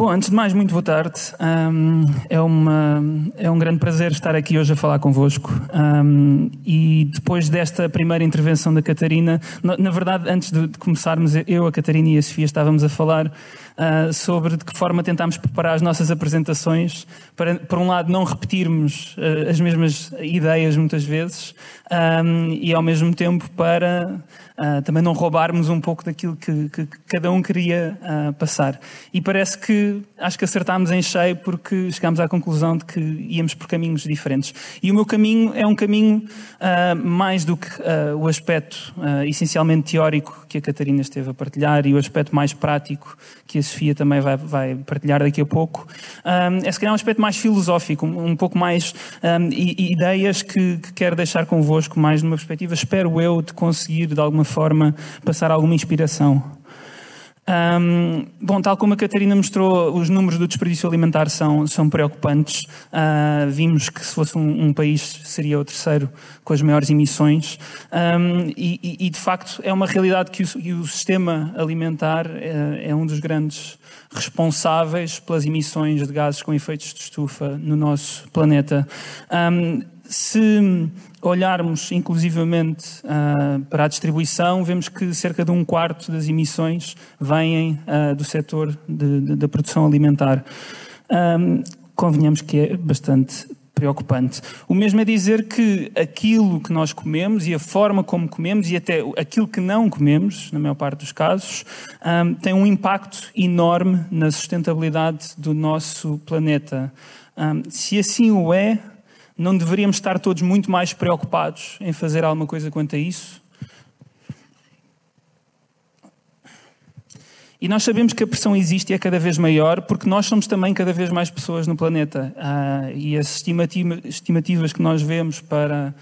Bom, antes de mais, muito boa tarde. Um, é, uma, é um grande prazer estar aqui hoje a falar convosco. Um, e depois desta primeira intervenção da Catarina, na, na verdade, antes de, de, começarmos, eu, a Catarina e a Sofia estávamos a falar uh, sobre de que forma tentámos preparar as nossas apresentações para, por um lado, não repetirmos uh, as mesmas ideias muitas vezes um, e, ao mesmo tempo, para uh, também não roubarmos um pouco daquilo que, que, cada um queria passar. E parece que acho que acertámos em cheio porque chegámos à conclusão de que íamos por caminhos diferentes. E o meu caminho é um caminho mais do que o aspecto essencialmente teórico que a Catarina esteve a partilhar e o aspecto mais prático que a Sofia também vai, vai partilhar daqui a pouco. Um, é se calhar um aspecto mais filosófico, um, um pouco mais um, ideias que, que quero deixar convosco, mais numa perspectiva, espero eu, de conseguir de alguma forma passar alguma inspiração. Um, bom, tal como a Catarina mostrou, os números do desperdício alimentar são, são preocupantes. Uh, vimos que se fosse um, um, país seria o terceiro com as maiores emissões. Um, e, e, de facto é uma realidade que o, o sistema alimentar é, é, um dos grandes responsáveis pelas emissões de gases com efeitos de estufa no nosso planeta. se olharmos inclusivamente uh, para a distribuição, vemos que cerca de um quarto das emissões vêm uh, do setor da produção alimentar. Um, convenhamos que é bastante preocupante. O mesmo é dizer que aquilo que nós comemos e a forma como comemos e até aquilo que não comemos, na maior parte dos casos, um, tem um impacto enorme na sustentabilidade do nosso planeta. Um, se assim o é, não deveríamos estar todos muito mais preocupados em fazer alguma coisa quanto a isso? E nós sabemos que a pressão existe e é cada vez maior porque nós somos também cada vez mais pessoas no planeta. Ah, e as estimativas que nós vemos para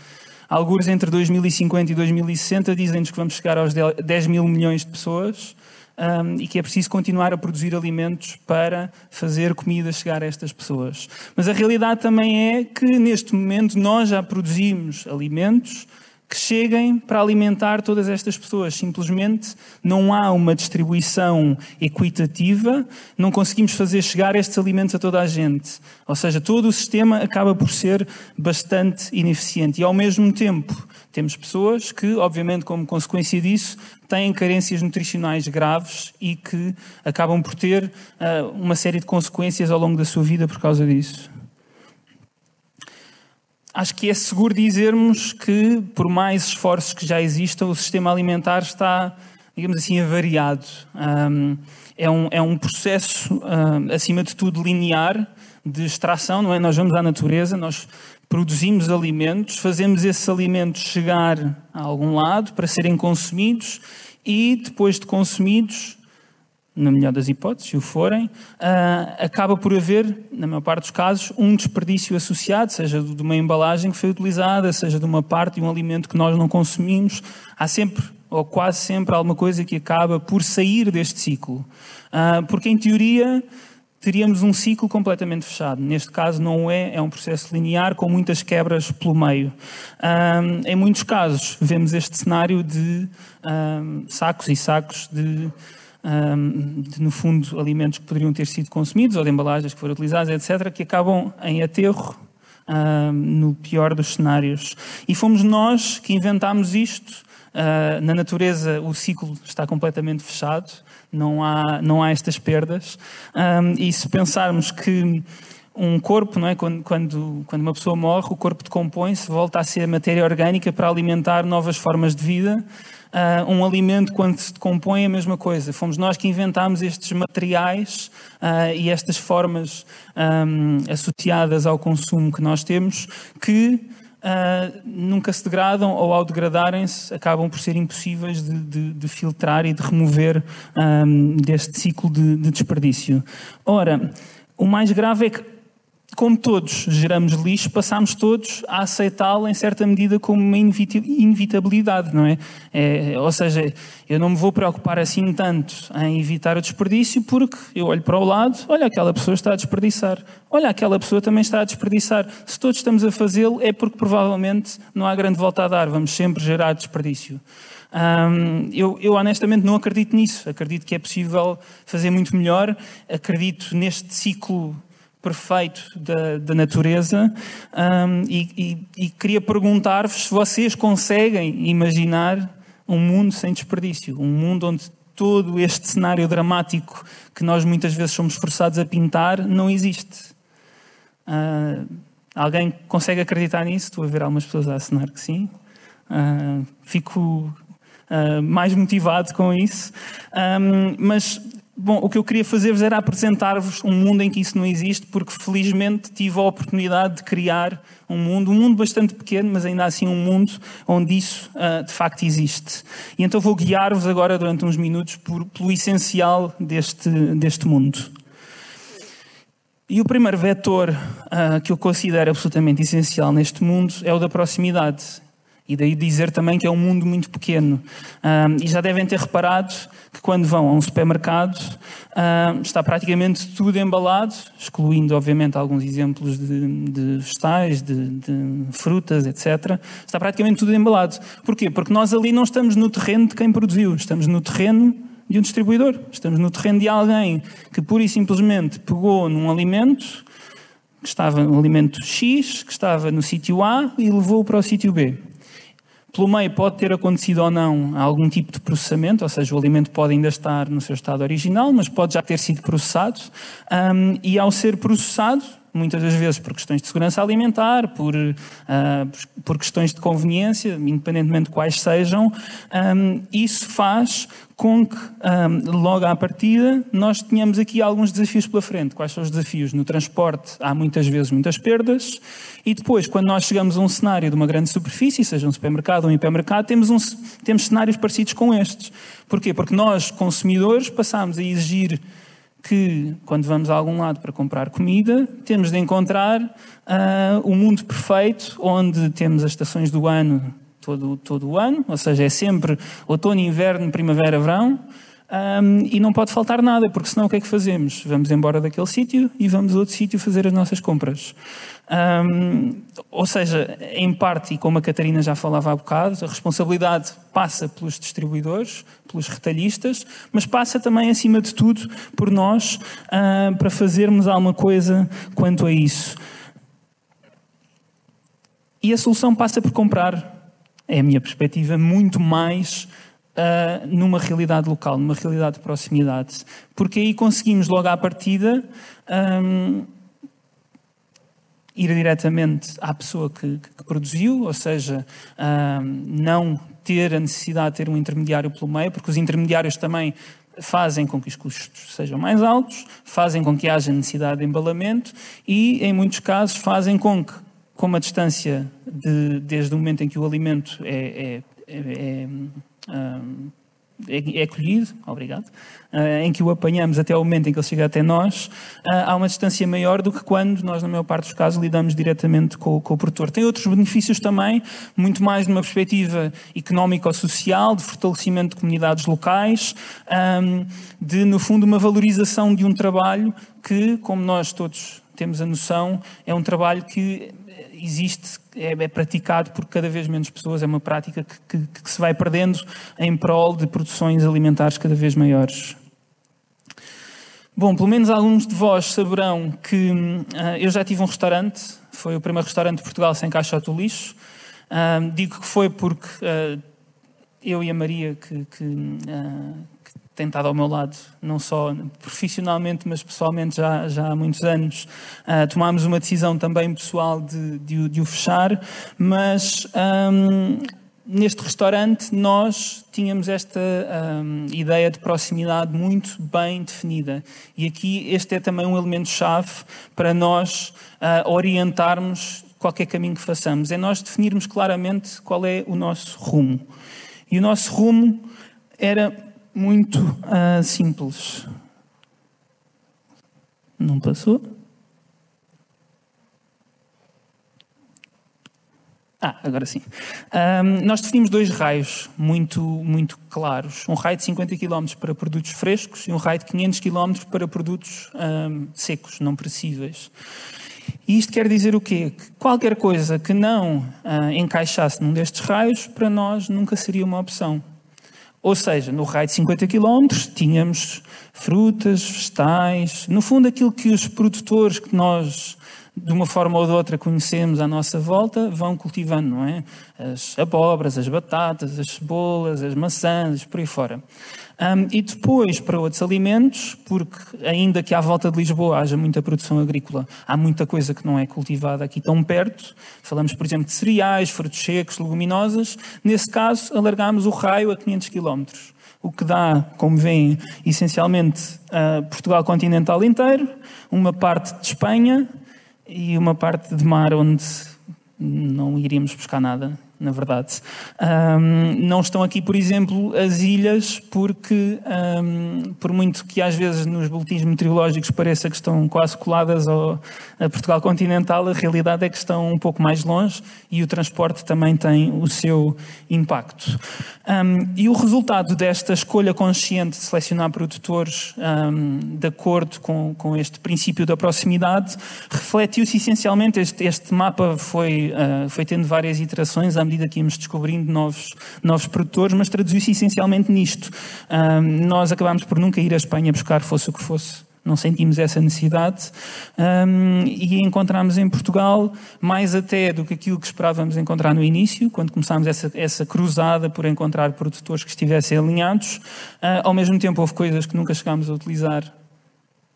alguns entre 2050 e 2060 dizem-nos que vamos chegar aos 10 mil milhões de pessoas um, e que é preciso continuar a produzir alimentos para fazer comida chegar a estas pessoas. Mas a realidade também é que neste momento nós já produzimos alimentos que cheguem para alimentar todas estas pessoas. Simplesmente não há uma distribuição equitativa, não conseguimos fazer chegar estes alimentos a toda a gente. Ou seja, todo o sistema acaba por ser bastante ineficiente. E ao mesmo tempo, temos pessoas que, obviamente, como consequência disso, têm carências nutricionais graves e que acabam por ter uh, uma série de consequências ao longo da sua vida por causa disso. Acho que é seguro dizermos que, por mais esforços que já existam, o sistema alimentar está, digamos assim, avariado. Um, é, um, é um processo, um, acima de tudo, linear de extração, não é? Nós vamos à natureza, nós produzimos alimentos, fazemos esses alimentos chegar a algum lado para serem consumidos e, depois de consumidos, na melhor das hipóteses, se o forem, uh, acaba por haver, na maior parte dos casos, um desperdício associado, seja de uma embalagem que foi utilizada, seja de uma parte de um alimento que nós não consumimos. Há sempre, ou quase sempre, alguma coisa que acaba por sair deste ciclo. Uh, porque, em teoria, teríamos um ciclo completamente fechado. Neste caso, não é, é um processo linear com muitas quebras pelo meio. Um, em muitos casos, vemos este cenário de um, sacos e sacos de de, no fundo, alimentos que poderiam ter sido consumidos ou de embalagens que foram utilizadas, etc., que acabam em aterro no pior dos cenários. E fomos nós que inventámos isto. Uh, na natureza, o ciclo está completamente fechado, não há, não há estas perdas. Um, e se pensarmos que um corpo, não é? quando, quando, quando uma pessoa morre, o corpo decompõe-se, volta a ser matéria orgânica para alimentar novas formas de vida. Uh, um alimento, quando se decompõe, é a mesma coisa. Fomos nós que inventámos estes materiais uh, e estas formas um, associadas ao consumo que nós temos, que uh, nunca se degradam ou, ao degradarem-se, acabam por ser impossíveis de, de, de filtrar e de remover um, deste ciclo de, de desperdício. Ora, o mais grave é que como todos geramos lixo, passamos todos a aceitá-lo em certa medida como uma inevitabilidade, não é? é? Ou seja, eu não me vou preocupar assim tanto em evitar o desperdício porque eu olho para o lado, olha, aquela pessoa está a desperdiçar, olha, aquela pessoa também está a desperdiçar. Se todos estamos a fazê-lo é porque provavelmente não há grande volta a dar, vamos sempre gerar desperdício. eu, eu, honestamente não acredito nisso. Acredito que é possível fazer muito melhor. Acredito neste ciclo perfeito da, da natureza um, e, e, e queria perguntar-vos se vocês conseguem imaginar um mundo sem desperdício, um mundo onde todo este cenário dramático que nós muitas vezes somos forçados a pintar não existe. Uh, alguém consegue acreditar nisso? Estou a ver algumas pessoas a assinar que sim. Uh, fico uh, mais motivado com isso. Um, mas Bom, o que eu queria fazer-vos era apresentar-vos um mundo em que isso não existe, porque felizmente tive a oportunidade de criar um mundo, um mundo bastante pequeno, mas ainda assim um mundo onde isso uh, de facto existe. E então vou guiar-vos agora durante uns minutos por, pelo essencial deste, deste mundo. E o primeiro vetor uh, que eu considero absolutamente essencial neste mundo é o da proximidade. E daí dizer também que é um mundo muito pequeno. Um, e já devem ter reparado que quando vão a um supermercado um, está praticamente tudo embalado, excluindo, obviamente, alguns exemplos de, de vegetais, de, de, frutas, etc. Está praticamente tudo embalado. Porquê? Porque nós ali não estamos no terreno de quem produziu, estamos no terreno de um distribuidor. Estamos no terreno de alguém que pura e simplesmente pegou num alimento que estava no alimento X, que estava no sítio A e levou para o sítio B. Pelo meio pode ter acontecido ou não algum tipo de processamento, ou seja, o alimento pode ainda estar no seu estado original, mas pode já ter sido processado. Um, e ao ser processado, muitas das vezes por questões de segurança alimentar, por, uh, por questões de conveniência, independentemente de quais sejam, um, isso faz com que, um, logo à partida, nós tenhamos aqui alguns desafios pela frente. Quais são os desafios? No transporte há muitas vezes muitas perdas, e depois, quando nós chegamos a um cenário de uma grande superfície, seja um supermercado ou um hipermercado, temos, um, temos cenários parecidos com estes. Porquê? Porque nós, consumidores, passamos a exigir que, quando vamos a algum lado para comprar comida, temos de encontrar uh, o mundo perfeito, onde temos as estações do ano todo, todo o ano, ou seja, é sempre outono, inverno, primavera, verão, um, e não pode faltar nada, porque senão o que é que fazemos? Vamos embora daquele sítio e vamos a outro sítio fazer as nossas compras. Um, ou seja, em parte, e como a Catarina já falava há bocado, a responsabilidade passa pelos distribuidores, pelos retalhistas, mas passa também, acima de tudo, por nós, uh, para fazermos alguma coisa quanto a isso. E a solução passa por comprar, é a minha perspectiva, muito mais uh, numa realidade local, numa realidade de proximidade. Porque aí conseguimos logo à partida um, ir diretamente à pessoa que, que produziu, ou seja, um, não ter a necessidade de ter um intermediário pelo meio, porque os intermediários também fazem com que os custos sejam mais altos, fazem com que haja necessidade de embalamento e, em muitos casos, fazem com que, com a distância de, desde o momento em que o alimento é, é, é, é é, colhido, obrigado, uh, em que o apanhamos até o momento em que ele chega até nós, uh, há uma distância maior do que quando nós, na maior parte dos casos, lidamos diretamente com, com o produtor. Tem outros benefícios também, muito mais numa perspectiva económico-social, de fortalecimento de comunidades locais, de, no fundo, uma valorização de um trabalho que, como nós todos temos a noção, é um trabalho que existe, é, é, praticado por cada vez menos pessoas, é uma prática que, que, que se vai perdendo em prol de produções alimentares cada vez maiores. Bom, pelo menos alguns de vós saberão que uh, eu já tive um restaurante, foi o primeiro restaurante de Portugal sem caixote do lixo. Uh, digo que foi porque uh, eu e a Maria, que, que, tem estado ao meu lado, não só profissionalmente, mas pessoalmente já, já há muitos anos. Uh, tomámos uma decisão também pessoal de, de, de o fechar, mas um, neste restaurante nós tínhamos esta um, ideia de proximidade muito bem definida. E aqui este é também um elemento-chave para nós uh, orientarmos qualquer caminho que façamos. É nós definirmos claramente qual é o nosso rumo. E o nosso rumo era muito uh, simples. Não passou? Ah, agora sim. Um, nós definimos dois raios muito, muito claros. Um raio de 50 km para produtos frescos e um raio de 500 km para produtos um, secos, não perecíveis. E isto quer dizer o quê? Que qualquer coisa que não uh, encaixasse num destes raios, para nós nunca seria uma opção. Ou seja, no raio de 50 km tínhamos frutas, vegetais, no fundo aquilo que os produtores que nós de uma forma ou de outra conhecemos à nossa volta, vão cultivando, não é? As abóboras, as batatas, as cebolas, as maçãs, por aí fora. Um, e depois para outros alimentos, porque ainda que à volta de Lisboa haja muita produção agrícola, há muita coisa que não é cultivada aqui tão perto. Falamos, por exemplo, de cereais, frutos secos, leguminosas. Nesse caso, alargámos o raio a 500 quilómetros o que dá, como veem, essencialmente Portugal continental inteiro, uma parte de Espanha e uma parte de mar onde não iríamos buscar nada na verdade. Um, não estão aqui, por exemplo, as ilhas, porque, um, por muito que às vezes nos boletins meteorológicos pareça que estão quase coladas ao, a Portugal continental, a realidade é que estão um pouco mais longe e o transporte também tem o seu impacto. Um, e o resultado desta escolha consciente de selecionar produtores de acordo com, com este princípio da proximidade refletiu-se essencialmente, este, este mapa foi, uh, foi tendo várias iterações à medida que íamos descobrindo novos, novos produtores, mas traduziu-se essencialmente nisto. Nós acabámos por nunca ir à Espanha buscar, fosse o que fosse. Não sentimos essa necessidade um, e encontramos em Portugal mais até do que aquilo que esperávamos encontrar no início, quando começámos essa, essa cruzada por encontrar produtores que estivessem alinhados. Uh, ao mesmo tempo, houve coisas que nunca chegámos a utilizar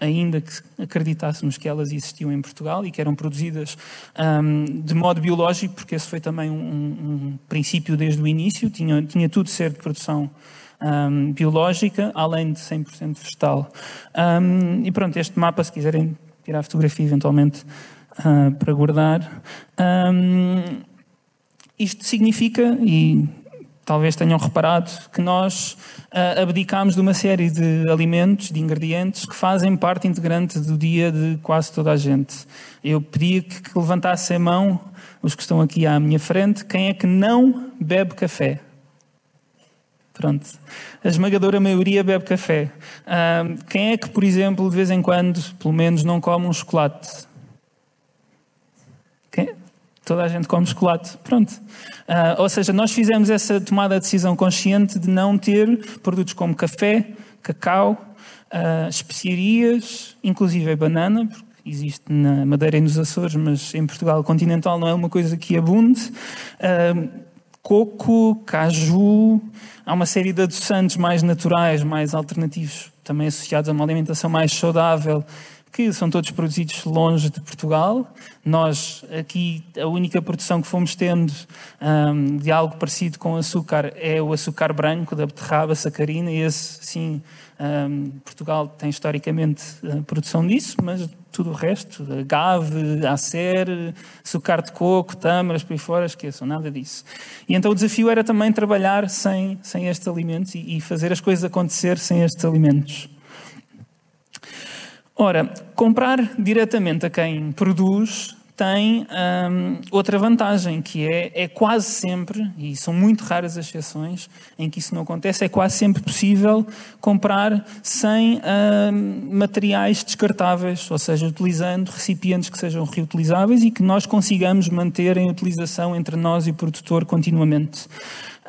ainda que acreditássemos que elas existiam em Portugal e que eram produzidas um, de modo biológico, porque esse foi também um, um princípio desde o início, tinha, tinha tudo de ser de produção um, biológica, além de 100% vegetal. Um, e pronto, este mapa, se quiserem tirar a fotografia eventualmente uh, para guardar, um, isto significa, e talvez tenham reparado que nós uh, abdicamos de uma série de alimentos, de ingredientes que fazem parte integrante do dia de quase toda a gente. Eu pedia que, que levantassem a mão os que estão aqui à minha frente, quem é que não bebe café? Pronto. A esmagadora maioria bebe café. Uh, quem é que, por exemplo, de vez em quando, pelo menos, não come um chocolate? Toda a gente come chocolate. Pronto. Uh, ou seja, nós fizemos essa tomada de decisão consciente de não ter produtos como café, cacau, uh, especiarias, inclusive banana, porque existe na Madeira e nos Açores, mas em Portugal continental não é uma coisa que abunde. Uh, coco, caju, há uma série de adoçantes mais naturais, mais alternativos, também associados a uma alimentação mais saudável que são todos produzidos longe de Portugal. Nós, aqui, a única produção que fomos tendo um, de algo parecido com açúcar é o açúcar branco da beterraba sacarina, e esse, sim, um, Portugal tem historicamente a produção disso, mas tudo o resto, agave, acer, açúcar de coco, tâmaras, por aí fora, esqueçam, nada disso. E então o desafio era também trabalhar sem, sem estes alimentos e, e fazer as coisas acontecer sem estes alimentos. Ora, comprar diretamente a quem produz tem hum, outra vantagem, que é, é quase sempre, e são muito raras as exceções em que isso não acontece, é quase sempre possível comprar sem hum, materiais descartáveis, ou seja, utilizando recipientes que sejam reutilizáveis e que nós consigamos manter em utilização entre nós e o produtor continuamente.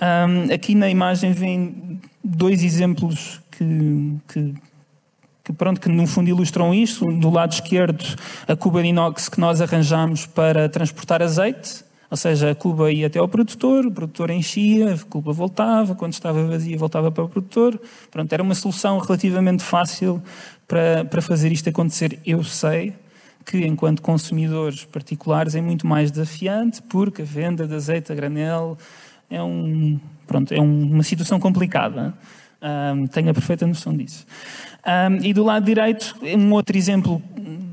Hum, aqui na imagem vêm dois exemplos que, que que pronto, que no fundo ilustram isto. Do lado esquerdo, a cuba de inox que nós arranjamos para transportar azeite, ou seja, a cuba ia até ao produtor, o produtor enchia, a cuba voltava, quando estava vazia voltava para o produtor. Pronto, era uma solução relativamente fácil para, para fazer isto acontecer. Eu sei que, enquanto consumidores particulares, é muito mais desafiante, porque a venda de azeite a granel é, um, pronto, é uma situação complicada. Um, tenho a perfeita noção disso. Um, e do lado direito, um outro exemplo,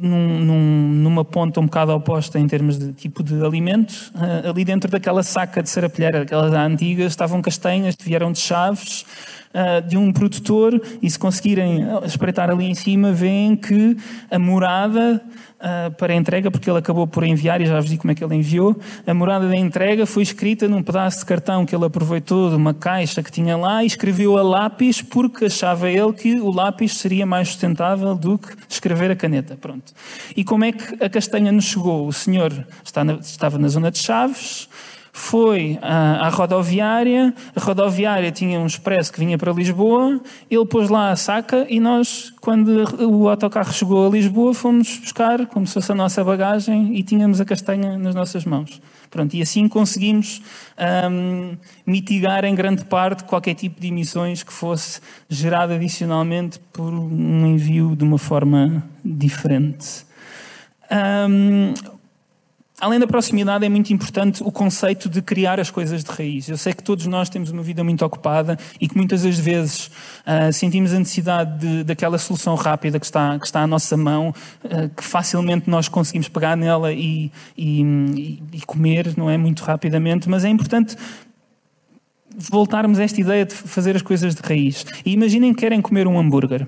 num, num, numa ponta um bocado oposta em termos de tipo de alimento, uh, ali dentro daquela saca de serapilheira, aquelas antigas, estavam castanhas que vieram de chaves, uh, de um produtor e se conseguirem espreitar ali em cima, veem que a morada uh, para a entrega, porque ele acabou por enviar, e já vos digo como é que ele enviou, a morada da entrega foi escrita num pedaço de cartão que ele aproveitou de uma caixa que tinha lá e escreveu a lápis porque achava ele que o lápis seria mais sustentável do que escrever a caneta. Pronto. E como é que a castanha nos chegou? O senhor estava na zona de Chaves, foi à, à, rodoviária, a rodoviária tinha um expresso que vinha para Lisboa, ele pôs lá a saca e nós, quando o autocarro chegou a Lisboa, fomos buscar, como se fosse a nossa bagagem, e tínhamos a castanha nas nossas mãos. Pronto, e assim conseguimos um, mitigar em grande parte qualquer tipo de emissões que fosse gerado adicionalmente por um envio de uma forma diferente. Um, Além da proximidade, é muito importante o conceito de criar as coisas de raiz. Eu sei que todos nós temos uma vida muito ocupada e que muitas das vezes uh, sentimos a necessidade de, daquela solução rápida que está, que está à nossa mão, uh, que facilmente nós conseguimos pegar nela e, e, e comer, não é? Muito rapidamente, mas é importante voltarmos a esta ideia de fazer as coisas de raiz. E imaginem que querem comer um hambúrguer.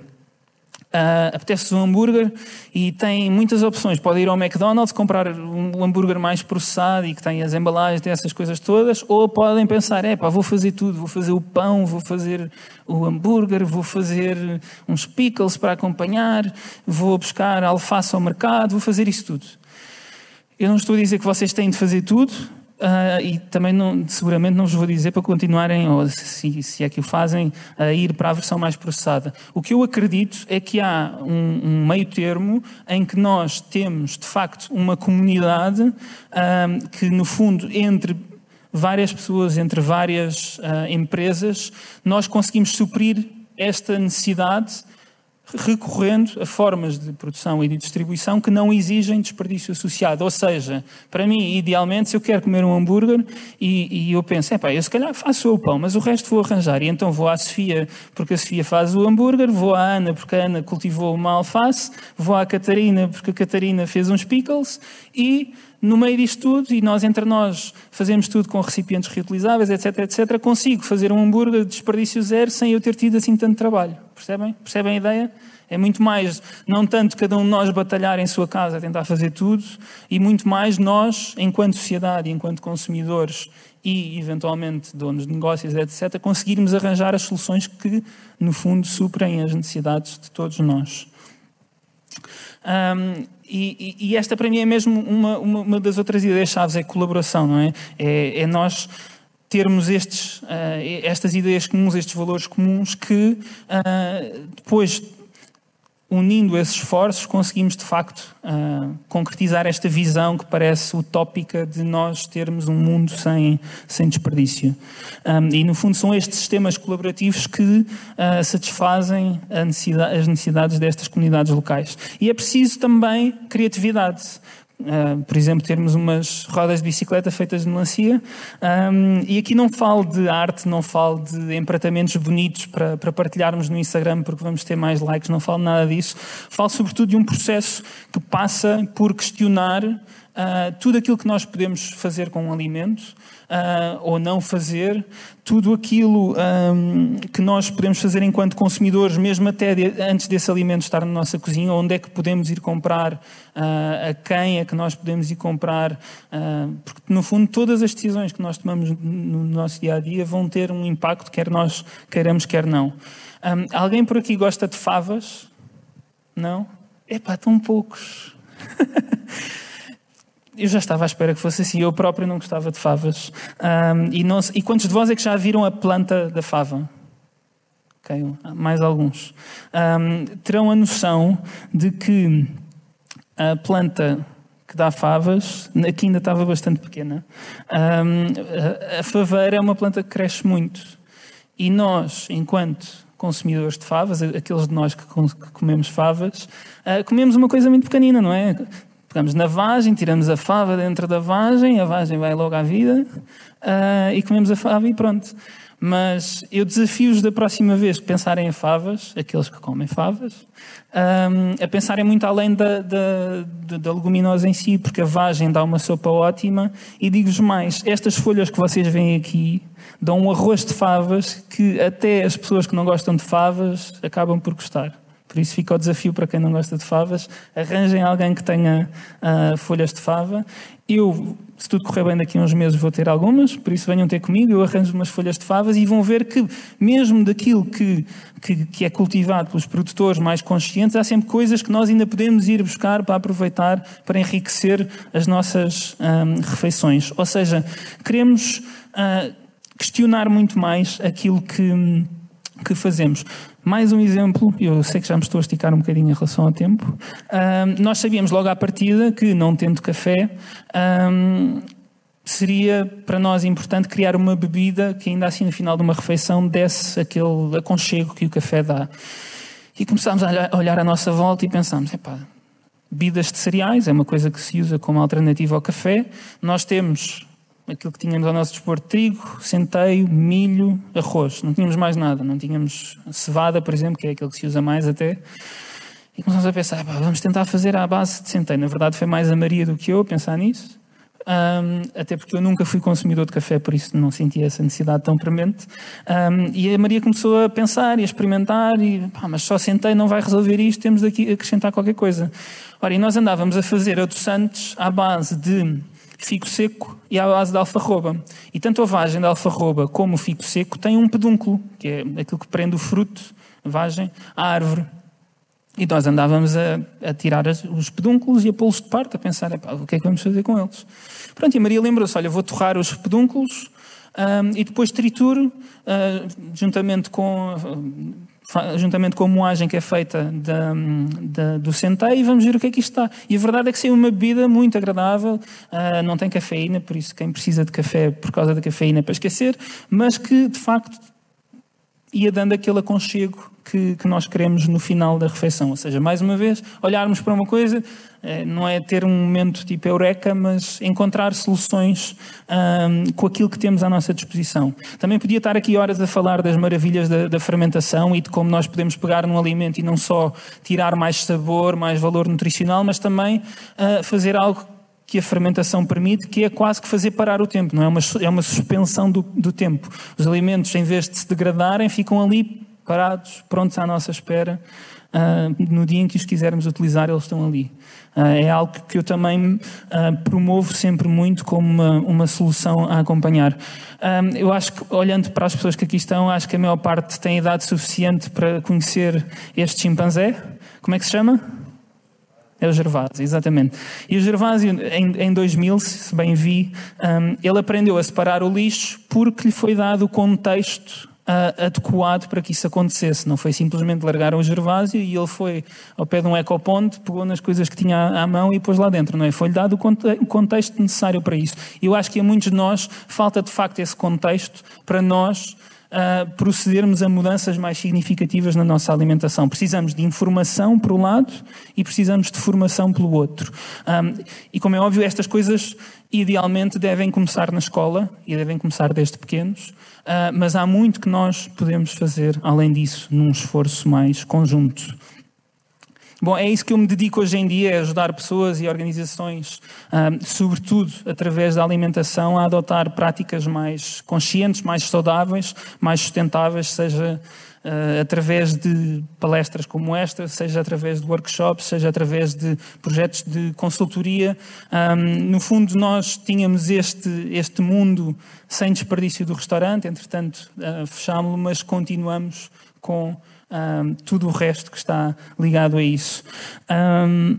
Uh, apetece um hambúrguer e tem muitas opções. Pode ir ao McDonald's comprar um hambúrguer mais processado e que tem as embalagens, tem essas coisas todas, ou podem pensar: é pá, vou fazer tudo, vou fazer o pão, vou fazer o hambúrguer, vou fazer uns pickles para acompanhar, vou buscar alface ao mercado, vou fazer isso tudo. Eu não estou a dizer que vocês têm de fazer tudo, Uh, e também não, seguramente não vos vou dizer para continuarem, ou se, se, é que o fazem, a ir para a versão mais processada. O que eu acredito é que há um, um meio termo em que nós temos, de facto, uma comunidade uh, que, no fundo, entre várias pessoas, entre várias uh, empresas, nós conseguimos suprir esta necessidade recorrendo a formas de produção e de distribuição que não exigem desperdício associado. Ou seja, para mim, idealmente, se eu quero comer um hambúrguer e, e eu penso, é eu se calhar faço o pão, mas o resto vou arranjar. E então vou à Sofia, porque a Sofia faz o hambúrguer, vou à Ana, porque a Ana cultivou uma alface, vou à Catarina, porque a Catarina fez uns pickles e no meio disto tudo, e nós entre nós fazemos tudo com recipientes reutilizáveis, etc, etc, consigo fazer um hambúrguer de desperdício zero sem eu ter tido assim tanto trabalho. Percebem? Percebem a ideia? É muito mais, não tanto cada um de nós batalhar em sua casa tentar fazer tudo, e muito mais nós, enquanto sociedade, enquanto consumidores e, eventualmente, donos de negócios, etc., conseguirmos arranjar as soluções que, no fundo, suprem as necessidades de todos nós. Um, e, e, esta para mim é mesmo uma, uma, uma das outras ideias chaves, é colaboração, não é? É, é nós termos estes, uh, estas ideias comuns, estes valores comuns que uh, depois unindo esses esforços, conseguimos de facto uh, concretizar esta visão que parece utópica de nós termos um mundo sem, sem desperdício. Um, e no fundo são estes sistemas colaborativos que uh, satisfazem necessidade, as necessidades destas comunidades locais. E é preciso também criatividade. Uh, por exemplo, termos umas rodas de bicicleta feitas de melancia. Um, e aqui não falo de arte, não falo de empratamentos bonitos para, para, partilharmos no Instagram porque vamos ter mais likes, não falo nada disso. Falo sobretudo de um processo que passa por questionar uh, tudo aquilo que nós podemos fazer com um alimento uh, ou não fazer, tudo aquilo um, que nós podemos fazer enquanto consumidores, mesmo até de, antes desse alimento estar na nossa cozinha, onde é que podemos ir comprar, uh, a quem é que nós podemos ir comprar, porque no fundo todas as decisões que nós tomamos no nosso dia a dia vão ter um impacto, quer nós queiramos, quer não. Um, alguém por aqui gosta de favas? Não? Epá, tão poucos. eu já estava à espera que fosse assim. Eu próprio não gostava de favas. Um, e, não, e, quantos de vós é que já viram a planta da fava? Okay, mais alguns. Um, terão a noção de que a planta que dá favas, aqui ainda estava bastante pequena, um, a faveira é uma planta que cresce muito. E nós, enquanto consumidores de favas, aqueles de nós que comemos favas, uh, comemos uma coisa muito pequenina, não é? Pegamos na vagem, tiramos a fava dentro da vagem, a vagem vai logo à vida uh, e comemos a fava e pronto. Mas eu desafio-os da próxima vez que pensarem em favas, aqueles que comem favas, um, a pensarem muito além da, da, da, leguminosa em si, porque a vagem dá uma sopa ótima. E digo-vos mais: estas folhas que vocês veem aqui dão um arroz de favas que até as pessoas que não gostam de favas acabam por gostar. Por isso fica o desafio para quem não gosta de favas: arranjem alguém que tenha uh, folhas de fava. Eu se tudo correr bem daqui a uns meses vou ter algumas, por isso venham ter comigo, eu arranjo umas folhas de favas e vão ver que mesmo daquilo que, que, que, é cultivado pelos produtores mais conscientes, há sempre coisas que nós ainda podemos ir buscar para aproveitar, para enriquecer as nossas hum, refeições. Ou seja, queremos uh, questionar muito mais aquilo que, que fazemos. Mais um exemplo, eu sei que já me estou a esticar um bocadinho em relação ao tempo. Um, nós sabíamos logo à partida que, não tendo café, um, seria para nós importante criar uma bebida que, ainda assim, no final de uma refeição, desse aquele aconchego que o café dá. E começámos a olhar à nossa volta e pensámos: epá, bebidas de cereais é uma coisa que se usa como alternativa ao café. Nós temos aquilo que tínhamos ao nosso dispor: trigo, centeio, milho, arroz. Não tínhamos mais nada. Não tínhamos cevada, por exemplo, que é aquilo que se usa mais até. E começamos a pensar: vamos tentar fazer à base de centeio. Na verdade, foi mais a Maria do que eu pensar nisso. Um, até porque eu nunca fui consumidor de café, por isso não sentia essa necessidade tão premente. Um, e a Maria começou a pensar e a experimentar, e pá, mas só sentei, não vai resolver isto, temos de acrescentar qualquer coisa. Ora, e nós andávamos a fazer adoçantes à base de figo seco e à base de alfarroba. E tanto a vagem da alfarroba como o figo seco têm um pedúnculo, que é aquilo que prende o fruto, a vagem, à árvore. E nós andávamos a, a tirar os pedúnculos e a pô-los de parte, a pensar, o que é que vamos fazer com eles? Pronto, e a Maria lembrou-se, olha, vou torrar os pedúnculos um, e depois trituro, uh, juntamente com juntamente com a moagem que é feita da, da, do centeio e vamos ver o que é que isto está. E a verdade é que saiu uma bebida muito agradável, uh, não tem cafeína, por isso quem precisa de café por causa da cafeína é para esquecer, mas que de facto ia dando aquele aconchego que, que, nós queremos no final da refeição. Ou seja, mais uma vez, olharmos para uma coisa, eh, não é ter um momento tipo eureka, mas encontrar soluções com aquilo que temos à nossa disposição. Também podia estar aqui horas a falar das maravilhas da, da fermentação e de como nós podemos pegar num alimento e não só tirar mais sabor, mais valor nutricional, mas também uh, fazer algo que a fermentação permite, que é quase que fazer parar o tempo, não é uma, é uma suspensão do, do tempo. Os alimentos, em vez de se degradarem, ficam ali parados, prontos à nossa espera. Uh, no dia em que os quisermos utilizar, eles estão ali. Uh, é algo que eu também uh, promovo sempre muito como uma, uma solução a acompanhar. eu acho que, olhando para as pessoas que aqui estão, acho que a maior parte tem idade suficiente para conhecer este chimpanzé. Como é que se chama? É o Gervásio, exatamente. E o Gervásio, em, em 2000, se bem vi, um, ele aprendeu a separar o lixo porque lhe foi dado o contexto uh, adequado para que isso acontecesse. Não foi simplesmente largar o Gervásio e ele foi ao pé de um ecoponto, pegou nas coisas que tinha à mão e pôs lá dentro. Não é? Foi-lhe dado o contexto necessário para isso. Eu acho que a muitos de nós falta de facto esse contexto para nós uh, procedermos a mudanças mais significativas na nossa alimentação. Precisamos de informação por um lado e precisamos de formação pelo outro. Um, e como é óbvio, estas coisas idealmente devem começar na escola e devem começar desde pequenos, uh, mas há muito que nós podemos fazer além disso, num esforço mais conjunto. Bom, é isso que eu me dedico hoje em dia, é ajudar pessoas e organizações, um, sobretudo através da alimentação, a adotar práticas mais conscientes, mais saudáveis, mais sustentáveis, seja uh, através de palestras como esta, seja através de workshops, seja através de projetos de consultoria. Um, no fundo, nós tínhamos este, este mundo sem desperdício do restaurante, entretanto, uh, fechámo-lo, mas continuamos com um, tudo o resto que está ligado a isso. Um,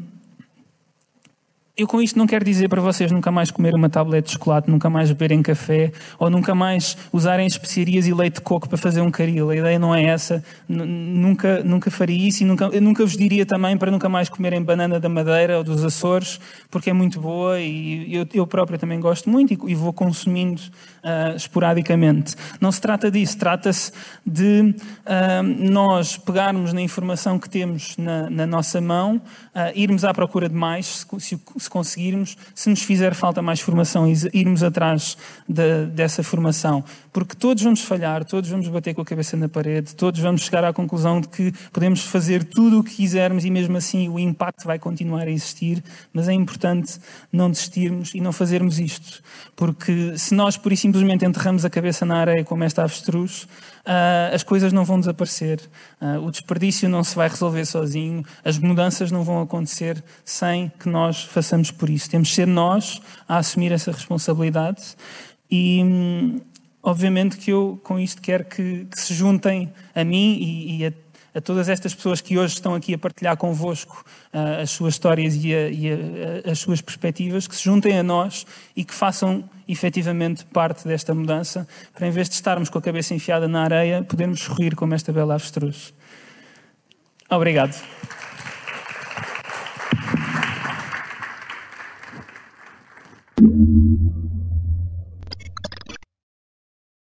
eu com isto não quero dizer para vocês nunca mais comer uma tablete de chocolate, nunca mais beberem café ou nunca mais usarem especiarias e leite de coco para fazer um caril. A ideia não é essa. Nunca, nunca faria isso e nunca, eu nunca vos diria também para nunca mais comerem banana da Madeira ou dos Açores, porque é muito boa e eu, eu próprio também gosto muito e, e vou consumindo uh, esporadicamente. Não se trata disso, trata-se de uh, nós pegarmos na informação que temos na, na nossa mão, uh, irmos à procura de mais, se, se conseguirmos, se nos fizer falta mais formação, irmos atrás de, dessa formação. Porque todos vamos falhar, todos vamos bater com a cabeça na parede, todos vamos chegar à conclusão de que podemos fazer tudo o que quisermos e mesmo assim o impacto vai continuar a existir, mas é importante não desistirmos e não fazermos isto. Porque se nós, por e simplesmente, enterramos a cabeça na areia como esta avestruz, uh, as coisas não vão desaparecer. Uh, o desperdício não se vai resolver sozinho, as mudanças não vão acontecer sem que nós façamos por isso. Temos de ser nós a assumir essa responsabilidade e. Obviamente que eu com isto quero que, que se juntem a mim e, e a a todas estas pessoas que hoje estão aqui a partilhar convosco uh, as suas histórias e, a, e a, as suas perspectivas, que se juntem a nós e que façam efetivamente parte desta mudança, para em vez de estarmos com a cabeça enfiada na areia, podermos sorrir como esta bela avestruz. Obrigado.